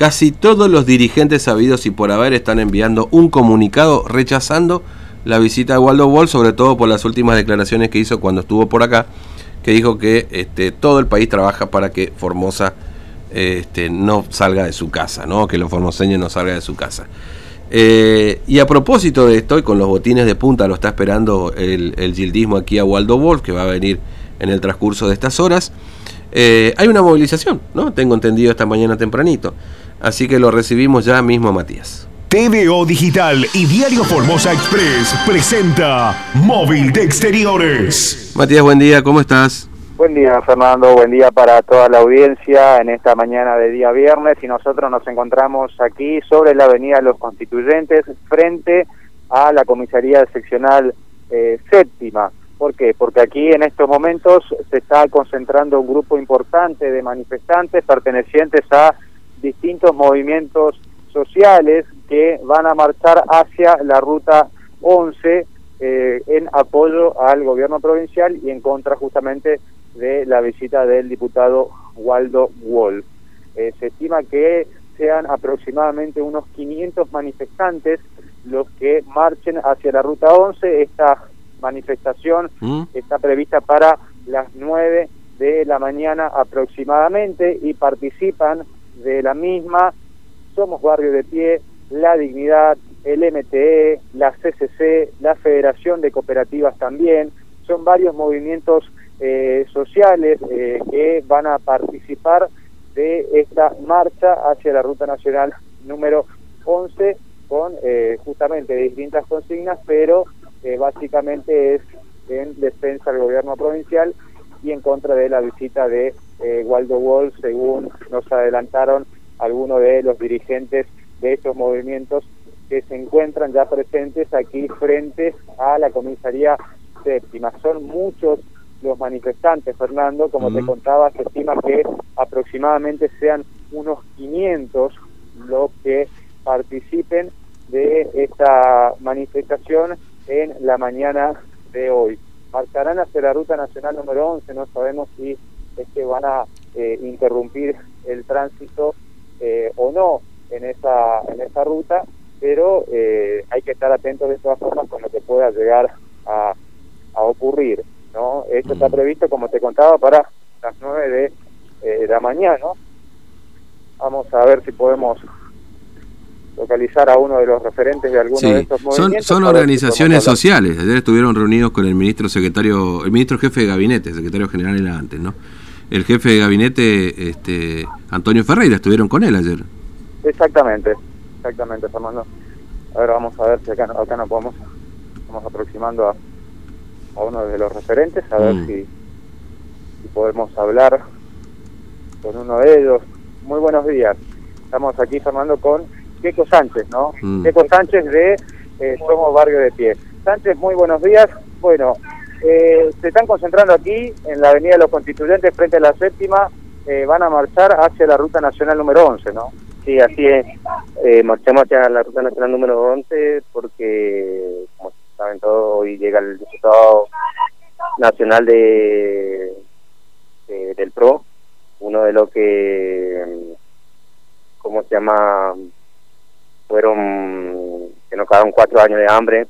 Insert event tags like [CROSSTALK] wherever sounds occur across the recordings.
casi todos los dirigentes sabidos y por haber están enviando un comunicado rechazando la visita de Waldo Wall, sobre todo por las últimas declaraciones que hizo cuando estuvo por acá, que dijo que este, todo el país trabaja para que Formosa este, no salga de su casa, ¿no? que los formoseños no salgan de su casa. Eh, y a propósito de esto, y con los botines de punta lo está esperando el, el gildismo aquí a Waldo Wolf, que va a venir en el transcurso de estas horas, eh, hay una movilización, ¿no? Tengo entendido esta mañana tempranito. Así que lo recibimos ya mismo, Matías. TVO Digital y Diario Formosa Express presenta Móvil de Exteriores. Matías, buen día, ¿cómo estás? Buen día, Fernando. Buen día para toda la audiencia en esta mañana de día viernes. Y nosotros nos encontramos aquí sobre la Avenida Los Constituyentes, frente a la comisaría seccional eh, séptima. ¿Por qué? Porque aquí en estos momentos se está concentrando un grupo importante de manifestantes pertenecientes a distintos movimientos sociales que van a marchar hacia la ruta 11 eh, en apoyo al gobierno provincial y en contra justamente de la visita del diputado Waldo Wolf. Eh, se estima que sean aproximadamente unos 500 manifestantes los que marchen hacia la ruta 11. Esta manifestación ¿Mm? está prevista para las 9 de la mañana aproximadamente y participan de la misma Somos Barrio de Pie, La Dignidad, el MTE, la CCC, la Federación de Cooperativas también. Son varios movimientos eh, sociales eh, que van a participar de esta marcha hacia la Ruta Nacional número 11 con eh, justamente distintas consignas, pero básicamente es en defensa del gobierno provincial y en contra de la visita de Waldo Wall, según nos adelantaron algunos de los dirigentes de estos movimientos que se encuentran ya presentes aquí frente a la comisaría séptima. Son muchos los manifestantes, Fernando, como te contaba, se estima que aproximadamente sean unos 500 los que participen de esta manifestación en la mañana de hoy. Marcarán hacia la ruta nacional número 11, no sabemos si es que van a eh, interrumpir el tránsito eh, o no en esa, en esa ruta, pero eh, hay que estar atentos de todas formas con lo que pueda llegar a, a ocurrir. ¿no? Esto está previsto, como te contaba, para las 9 de eh, la mañana. Vamos a ver si podemos localizar a uno de los referentes de alguno de estos movimientos. Son, son organizaciones sociales. Ayer estuvieron reunidos con el ministro secretario, el ministro jefe de gabinete, secretario general era antes, ¿no? El jefe de gabinete, este, Antonio Ferreira, estuvieron con él ayer. Exactamente, exactamente, Fernando. A ver, vamos a ver si acá, acá no podemos, estamos aproximando a a uno de los referentes, a ver mm. si, podemos hablar con uno de ellos. Muy buenos días. Estamos aquí formando con Keco Sánchez, ¿no? Mm. Sánchez de eh, Somos Barrio de Pie. Sánchez, muy buenos días. Bueno, eh, se están concentrando aquí en la Avenida de los Constituyentes frente a la séptima. Eh, van a marchar hacia la Ruta Nacional número 11, ¿no? Sí, así es. Eh, marchamos hacia la Ruta Nacional número 11 porque, como saben todos, hoy llega el diputado nacional de, del PRO, uno de los que, ¿cómo se llama? Fueron, que nos quedaron cuatro años de hambre,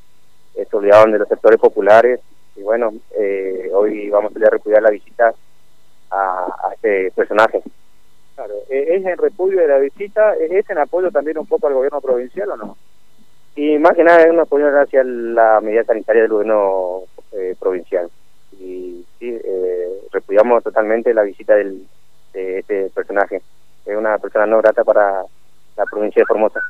se olvidaron de los sectores populares y bueno, eh, hoy vamos a repudiar la visita a, a este personaje. Claro, ¿es en repudio de la visita? ¿Es en apoyo también un poco al gobierno provincial o no? Y más que nada es una apoyo hacia la medida sanitaria del gobierno eh, provincial. Y sí, eh, repudiamos totalmente la visita del, de este personaje. Es una persona no grata para la provincia de Formosa.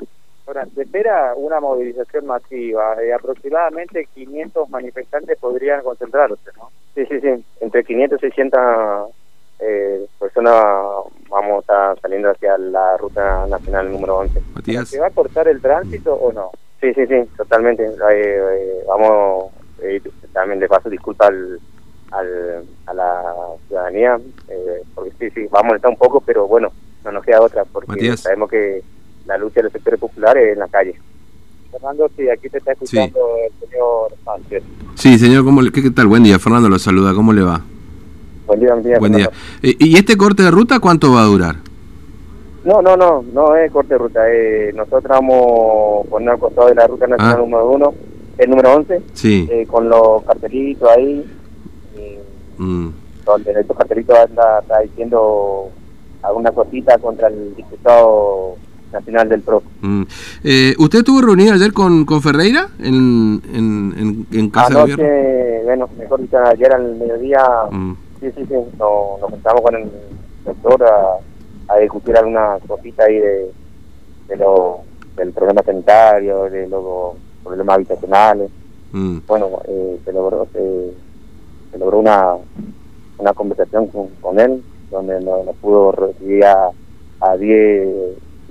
Ahora, se espera una movilización masiva. Eh, aproximadamente 500 manifestantes podrían concentrarse, ¿no? Sí, sí, sí. Entre 500 y 600 eh, personas vamos a estar saliendo hacia la ruta nacional número 11. ¿Se va a cortar el tránsito o no? Sí, sí, sí, totalmente. Eh, eh, vamos, eh, también de paso disculpa al, a la ciudadanía, porque sí, sí, vamos a estar un poco, pero bueno, no nos queda otra, porque sabemos que la lucha de los sectores populares es en la calle. Fernando, sí, aquí te está escuchando el señor Sánchez. Sí, señor, ¿cómo, qué, ¿qué tal? Buen día, Fernando lo saluda, ¿cómo le va? Buen día, buen día. Buen día. ¿Y este corte de ruta cuánto va a durar? No, no, no, no es corte de ruta. Eh, nosotros vamos a poner al costado de la ruta nacional Ah. número uno, el número 11, Sí. eh, con los cartelitos ahí, y Mm. donde estos cartelitos anda, está diciendo alguna cosita contra el diputado nacional del PRO. Mm. Eh, ¿Usted estuvo reunido ayer con, con Ferreira en, en, en, en Casa de bueno, mejor dicho, ayer al mediodía, Mm. sí, sí, sí, nos, nos juntamos con el doctor a, a discutir alguna cosita ahí de, de lo, del problema sanitario, de los problemas habitacionales. Mm. Bueno, eh, se logró se, se logró una, una conversación con, con él, donde nos, nos pudo recibir a, a 10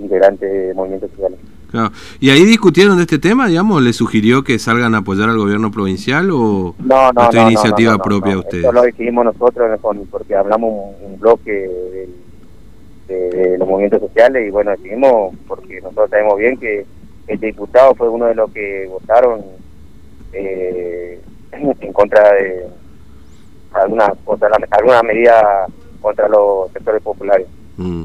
integrantes de movimientos sociales. Claro. ¿Y ahí discutieron de este tema, digamos? ¿Le sugirió que salgan a apoyar al gobierno provincial o No, no, no, iniciativa no, no, propia no. de ustedes? Esto lo decidimos nosotros porque hablamos un, bloque del- de, de los movimientos sociales y bueno, decidimos porque nosotros sabemos bien que este diputado fue uno de los que votaron eh, en contra de alguna, contra la- alguna medida contra los sectores populares. Mm,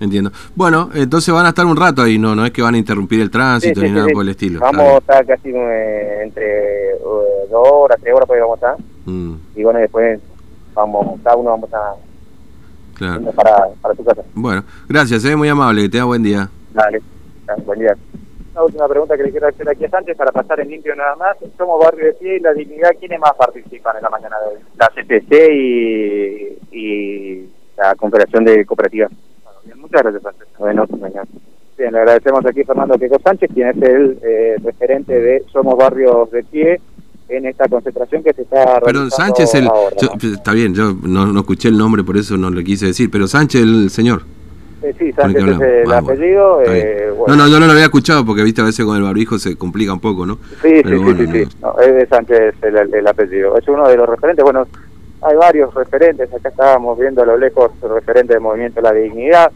entiendo. Bueno, entonces van a estar un rato ahí, ¿no? No es que van a interrumpir el tránsito Sí, ni sí, nada sí. por el estilo. Vamos a estar casi eh, entre eh, dos horas, tres horas, pues vamos a estar. Mm, Y bueno, después vamos, cada uno vamos a claro. para, para su casa. Bueno, gracias, eh, muy amable, que tenga buen día. Dale, buen día. Una última pregunta que le quiero hacer aquí a Sánchez para pasar en limpio nada más. Somos Barrio de Pie y La Dignidad. ¿Quiénes más participan en la mañana de hoy? La CTC y, y la Confederación de Cooperativas. Bien, muchas gracias, Sánchez. Bueno, mañana. Bien, le agradecemos aquí a Fernando Queco Sánchez, quien es el eh, referente de Somos Barrios de Pie en esta concentración que se está Perdón, Sánchez, el, ahora, yo- ¿no? está bien, yo no, no escuché el nombre, por eso no lo quise decir, pero Sánchez, el señor. Eh, sí, Sánchez es el Ah, apellido. eh, bueno. No, no, yo no lo había escuchado porque, viste, a veces con el barbijo se complica un poco, ¿no? Sí, Pero sí, bueno, sí, sí, no. Es de Sánchez el apellido. Es uno de los referentes. Bueno, hay varios referentes. Acá estábamos viendo a lo lejos el referente del movimiento La Dignidad,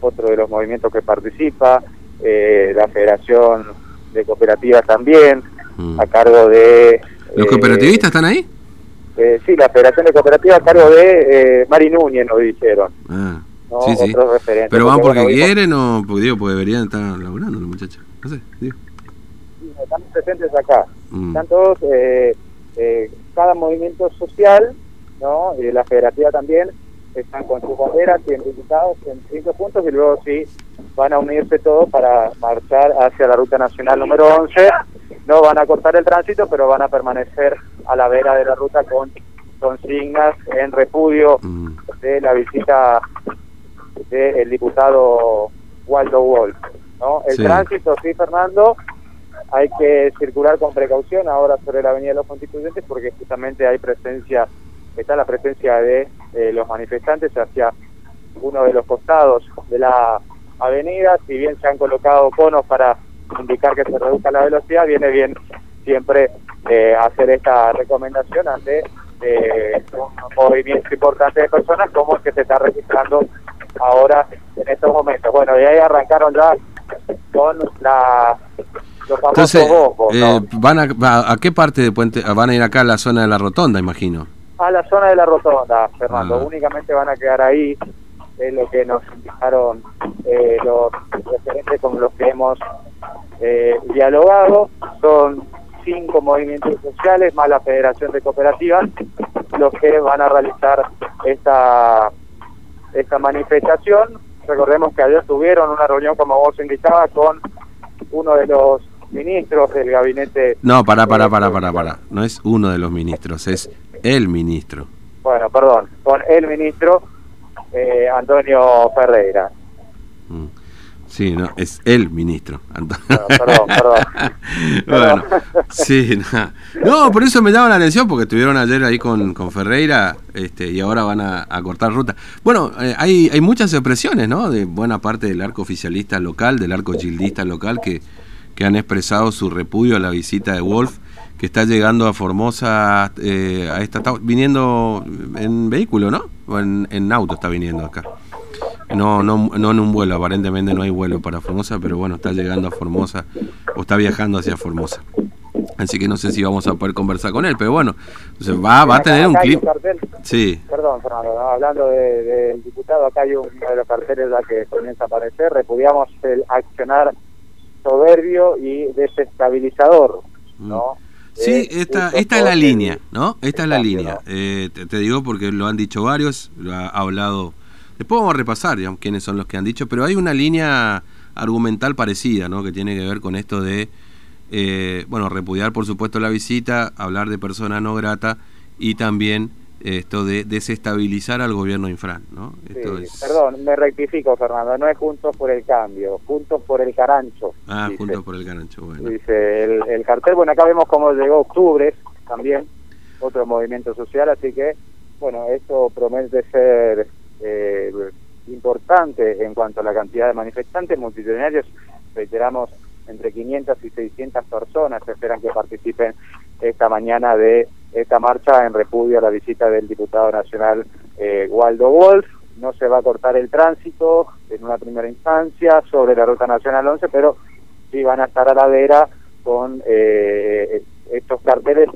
otro de los movimientos que participa, eh, la Federación de Cooperativas también, Mm. a cargo de... ¿Los eh, cooperativistas están ahí? eh, sí, la Federación de Cooperativas a cargo de eh, Mari Núñez, nos dijeron. Ah, ¿no? sí, sí. Otros referentes. ¿Pero van porque bueno, quieren o porque, digo, porque deberían estar laburando los muchachos? No sé, digo. están presentes acá. Mm. Están todos, eh, cada movimiento social, ¿no? Y la federativa también, están con sus banderas identificados en cinco puntos y luego sí van a unirse todos para marchar hacia la ruta nacional número 11. No van a cortar el tránsito, pero van a permanecer a la vera de la ruta con consignas en repudio Mm. de la visita del diputado Waldo Wolf. ¿no? El Sí. tránsito, sí, Fernando, hay que circular con precaución ahora sobre la Avenida de los Constituyentes porque justamente hay presencia, está la presencia de eh, los manifestantes hacia uno de los costados de la avenida, si bien se han colocado conos para indicar que se reduzca la velocidad, viene bien siempre eh, hacer esta recomendación ante eh, un movimiento importante de personas como el que se está registrando ahora en estos momentos. Bueno, y ahí arrancaron ya con la, los famosos Entonces, bombos, ¿no? eh, ¿van a, va- a qué parte de Puente? Van a ir acá a la zona de la rotonda, imagino. A la zona de la rotonda, Fernando. Ah. Únicamente van a quedar ahí, es lo que nos indicaron eh, los referentes con los que hemos eh, dialogado. Son cinco movimientos sociales más la Federación de Cooperativas los que van a realizar esta, esta manifestación. Recordemos que ayer tuvieron una reunión, como vos indicabas, con uno de los ministros del gabinete No, pará, pará, pará, pará, pará. No es uno de los ministros, es el ministro. bueno, perdón, con el ministro eh, Antonio Ferreira. Mm. Sí, no, es el ministro. Bueno, perdón, perdón. [LAUGHS] bueno, sí, no. no, por eso me llama la atención, porque estuvieron ayer ahí con, con Ferreira este, y ahora van a, a cortar ruta. Bueno, eh, hay, hay muchas expresiones, ¿no? De buena parte del arco oficialista local, del arco gildista local, que, que han expresado su repudio a la visita de Wolf, que está llegando a Formosa, eh, a esta, está viniendo en vehículo, ¿no? O en, en auto está viniendo acá. No, no, no en un vuelo, aparentemente no hay vuelo para Formosa, pero bueno, está llegando a Formosa o está viajando hacia Formosa. Así que no sé si vamos a poder conversar con él, pero bueno, va, va a tener un clip. Sí. Perdón, Fernando, hablando del diputado, acá hay uno de los carteles que comienza a aparecer. Repudiamos el accionar soberbio y desestabilizador, ¿no? Mm. Sí, esta, esta es la línea, ¿no? Esta es la línea. Eh, te, digo porque lo han dicho varios, lo ha hablado. Después vamos a repasar, digamos, quiénes son los que han dicho, pero hay una línea argumental parecida, ¿no? Que tiene que ver con esto de, eh, bueno, repudiar por supuesto la visita, hablar de persona no grata y también esto de desestabilizar al gobierno infran, ¿no? Perdón, me rectifico, Fernando, no es Juntos por el Cambio, Juntos por el Carancho. Ah, Juntos por el Carancho, bueno. Dice el, cartel, bueno, acá vemos cómo llegó octubre también, otro movimiento social, así que, bueno, esto promete ser eh, importante en cuanto a la cantidad de manifestantes multitudinarios, reiteramos, entre 500 y 600 personas esperan que participen esta mañana de esta marcha en repudio a la visita del diputado nacional eh, Waldo Wolf. No se va a cortar el tránsito en una primera instancia sobre la Ruta Nacional 11, pero sí van a estar a la vera con eh, estos carteles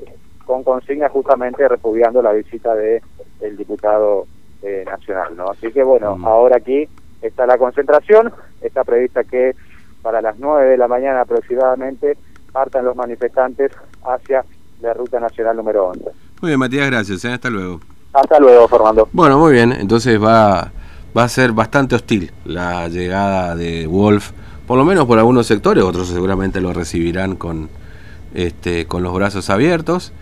con consigna justamente repudiando la visita de el diputado eh, nacional, ¿no? Así que bueno, mm. ahora aquí está la concentración, está prevista que para las 9 de la mañana aproximadamente partan los manifestantes hacia la Ruta Nacional número 11. Muy bien, Matías, gracias. ¿eh? Hasta luego. Hasta luego, Fernando. Bueno, muy bien. Entonces va, va a ser bastante hostil la llegada de Wolf, por lo menos por algunos sectores, otros seguramente lo recibirán con, este, con los brazos abiertos.